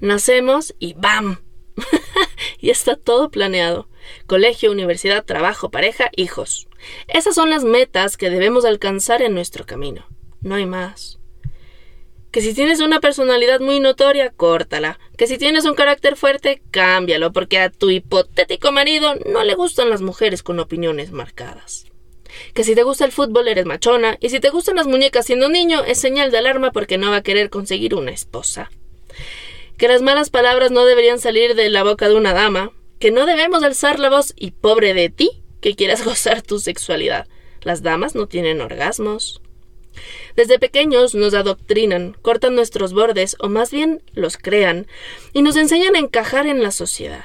Nacemos y ¡bam! y está todo planeado. Colegio, universidad, trabajo, pareja, hijos. Esas son las metas que debemos alcanzar en nuestro camino. No hay más. Que si tienes una personalidad muy notoria, córtala. Que si tienes un carácter fuerte, cámbialo, porque a tu hipotético marido no le gustan las mujeres con opiniones marcadas. Que si te gusta el fútbol eres machona, y si te gustan las muñecas siendo niño, es señal de alarma porque no va a querer conseguir una esposa. Que las malas palabras no deberían salir de la boca de una dama, que no debemos alzar la voz y pobre de ti que quieras gozar tu sexualidad. Las damas no tienen orgasmos. Desde pequeños nos adoctrinan, cortan nuestros bordes o más bien los crean y nos enseñan a encajar en la sociedad.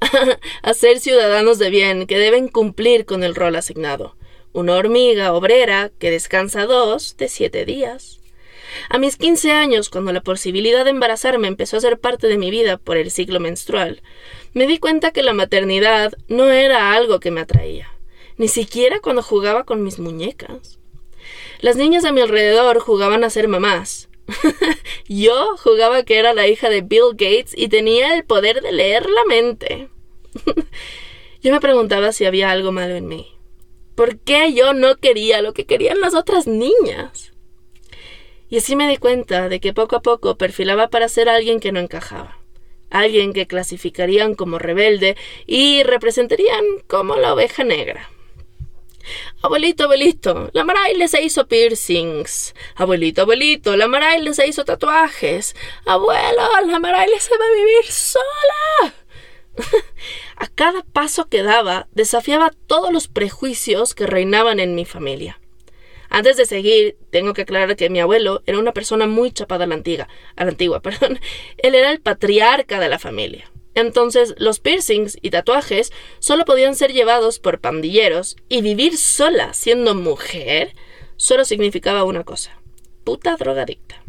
a ser ciudadanos de bien que deben cumplir con el rol asignado. Una hormiga obrera que descansa dos de siete días. A mis quince años, cuando la posibilidad de embarazarme empezó a ser parte de mi vida por el ciclo menstrual, me di cuenta que la maternidad no era algo que me atraía, ni siquiera cuando jugaba con mis muñecas. Las niñas a mi alrededor jugaban a ser mamás. Yo jugaba que era la hija de Bill Gates y tenía el poder de leer la mente. yo me preguntaba si había algo malo en mí. ¿Por qué yo no quería lo que querían las otras niñas? Y así me di cuenta de que poco a poco perfilaba para ser alguien que no encajaba, alguien que clasificarían como rebelde y representarían como la oveja negra. Abuelito, abuelito, la Maraile se hizo piercings. Abuelito, abuelito, la Maraile se hizo tatuajes. Abuelo, la Maraile se va a vivir sola. a cada paso que daba desafiaba todos los prejuicios que reinaban en mi familia. Antes de seguir, tengo que aclarar que mi abuelo era una persona muy chapada a la antigua, a la antigua, perdón. Él era el patriarca de la familia. Entonces, los piercings y tatuajes solo podían ser llevados por pandilleros y vivir sola siendo mujer solo significaba una cosa: puta drogadicta.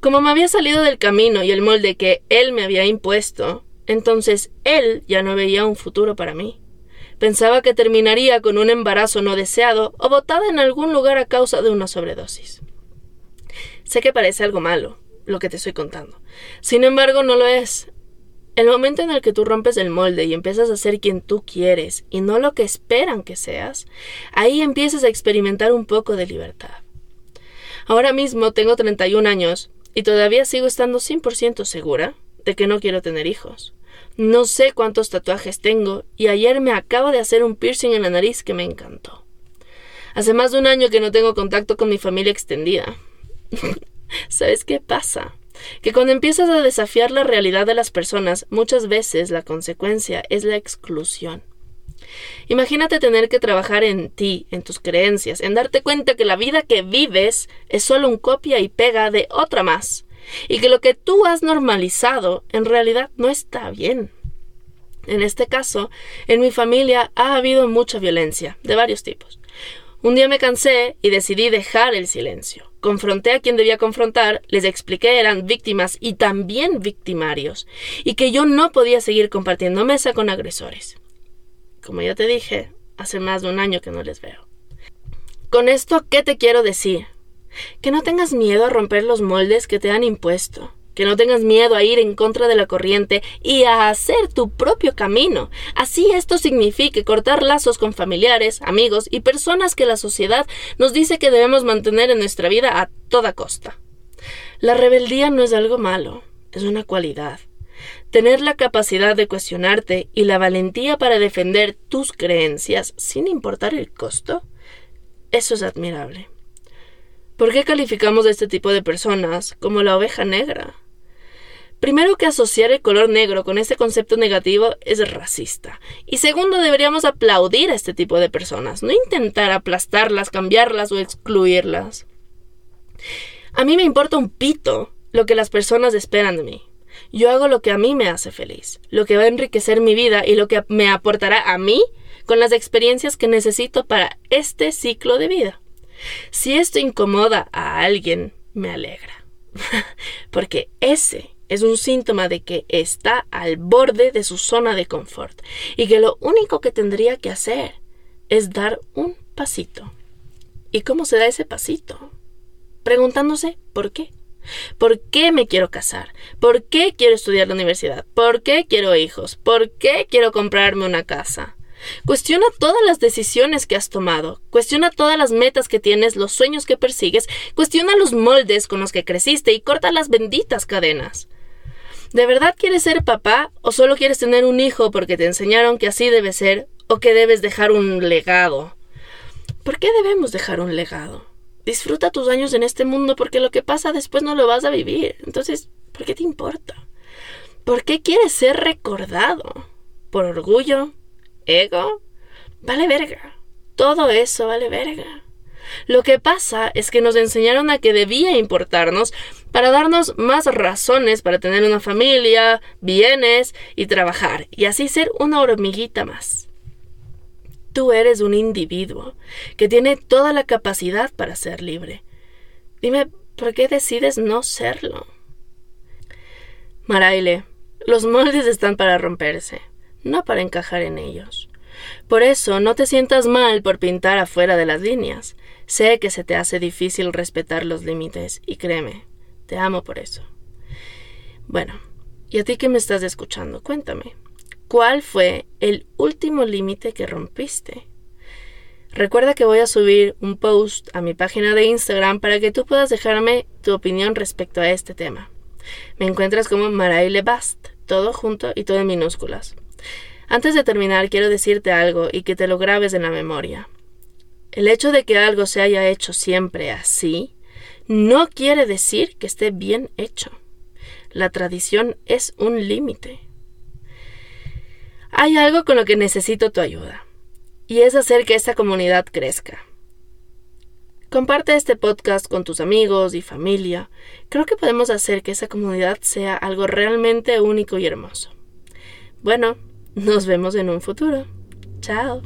Como me había salido del camino y el molde que él me había impuesto, entonces él ya no veía un futuro para mí. Pensaba que terminaría con un embarazo no deseado o botada en algún lugar a causa de una sobredosis. Sé que parece algo malo, lo que te estoy contando. Sin embargo, no lo es. El momento en el que tú rompes el molde y empiezas a ser quien tú quieres y no lo que esperan que seas, ahí empiezas a experimentar un poco de libertad. Ahora mismo tengo 31 años y todavía sigo estando 100% segura de que no quiero tener hijos. No sé cuántos tatuajes tengo y ayer me acabo de hacer un piercing en la nariz que me encantó. Hace más de un año que no tengo contacto con mi familia extendida. ¿Sabes qué pasa? Que cuando empiezas a desafiar la realidad de las personas, muchas veces la consecuencia es la exclusión. Imagínate tener que trabajar en ti, en tus creencias, en darte cuenta que la vida que vives es solo un copia y pega de otra más, y que lo que tú has normalizado en realidad no está bien. En este caso, en mi familia ha habido mucha violencia, de varios tipos. Un día me cansé y decidí dejar el silencio. Confronté a quien debía confrontar, les expliqué eran víctimas y también victimarios, y que yo no podía seguir compartiendo mesa con agresores. Como ya te dije, hace más de un año que no les veo. Con esto, ¿qué te quiero decir? Que no tengas miedo a romper los moldes que te han impuesto. Que no tengas miedo a ir en contra de la corriente y a hacer tu propio camino. Así esto signifique cortar lazos con familiares, amigos y personas que la sociedad nos dice que debemos mantener en nuestra vida a toda costa. La rebeldía no es algo malo, es una cualidad. Tener la capacidad de cuestionarte y la valentía para defender tus creencias sin importar el costo, eso es admirable. ¿Por qué calificamos a este tipo de personas como la oveja negra? Primero que asociar el color negro con este concepto negativo es racista. Y segundo, deberíamos aplaudir a este tipo de personas, no intentar aplastarlas, cambiarlas o excluirlas. A mí me importa un pito lo que las personas esperan de mí. Yo hago lo que a mí me hace feliz, lo que va a enriquecer mi vida y lo que me aportará a mí con las experiencias que necesito para este ciclo de vida. Si esto incomoda a alguien, me alegra, porque ese es un síntoma de que está al borde de su zona de confort y que lo único que tendría que hacer es dar un pasito. ¿Y cómo se da ese pasito? Preguntándose por qué. ¿Por qué me quiero casar? ¿Por qué quiero estudiar la universidad? ¿Por qué quiero hijos? ¿Por qué quiero comprarme una casa? Cuestiona todas las decisiones que has tomado, cuestiona todas las metas que tienes, los sueños que persigues, cuestiona los moldes con los que creciste y corta las benditas cadenas. ¿De verdad quieres ser papá o solo quieres tener un hijo porque te enseñaron que así debe ser o que debes dejar un legado? ¿Por qué debemos dejar un legado? Disfruta tus años en este mundo porque lo que pasa después no lo vas a vivir. Entonces, ¿por qué te importa? ¿Por qué quieres ser recordado? ¿Por orgullo? ¿Ego? Vale verga. Todo eso vale verga. Lo que pasa es que nos enseñaron a que debía importarnos para darnos más razones para tener una familia, bienes y trabajar, y así ser una hormiguita más. Tú eres un individuo que tiene toda la capacidad para ser libre. Dime, ¿por qué decides no serlo? Maraile, los moldes están para romperse, no para encajar en ellos. Por eso no te sientas mal por pintar afuera de las líneas. Sé que se te hace difícil respetar los límites, y créeme, te amo por eso. Bueno, y a ti que me estás escuchando, cuéntame, ¿Cuál fue el último límite que rompiste? Recuerda que voy a subir un post a mi página de Instagram para que tú puedas dejarme tu opinión respecto a este tema. Me encuentras como Maraile Bast, todo junto y todo en minúsculas. Antes de terminar, quiero decirte algo y que te lo grabes en la memoria. El hecho de que algo se haya hecho siempre así no quiere decir que esté bien hecho. La tradición es un límite. Hay algo con lo que necesito tu ayuda, y es hacer que esta comunidad crezca. Comparte este podcast con tus amigos y familia. Creo que podemos hacer que esa comunidad sea algo realmente único y hermoso. Bueno, nos vemos en un futuro. Chao.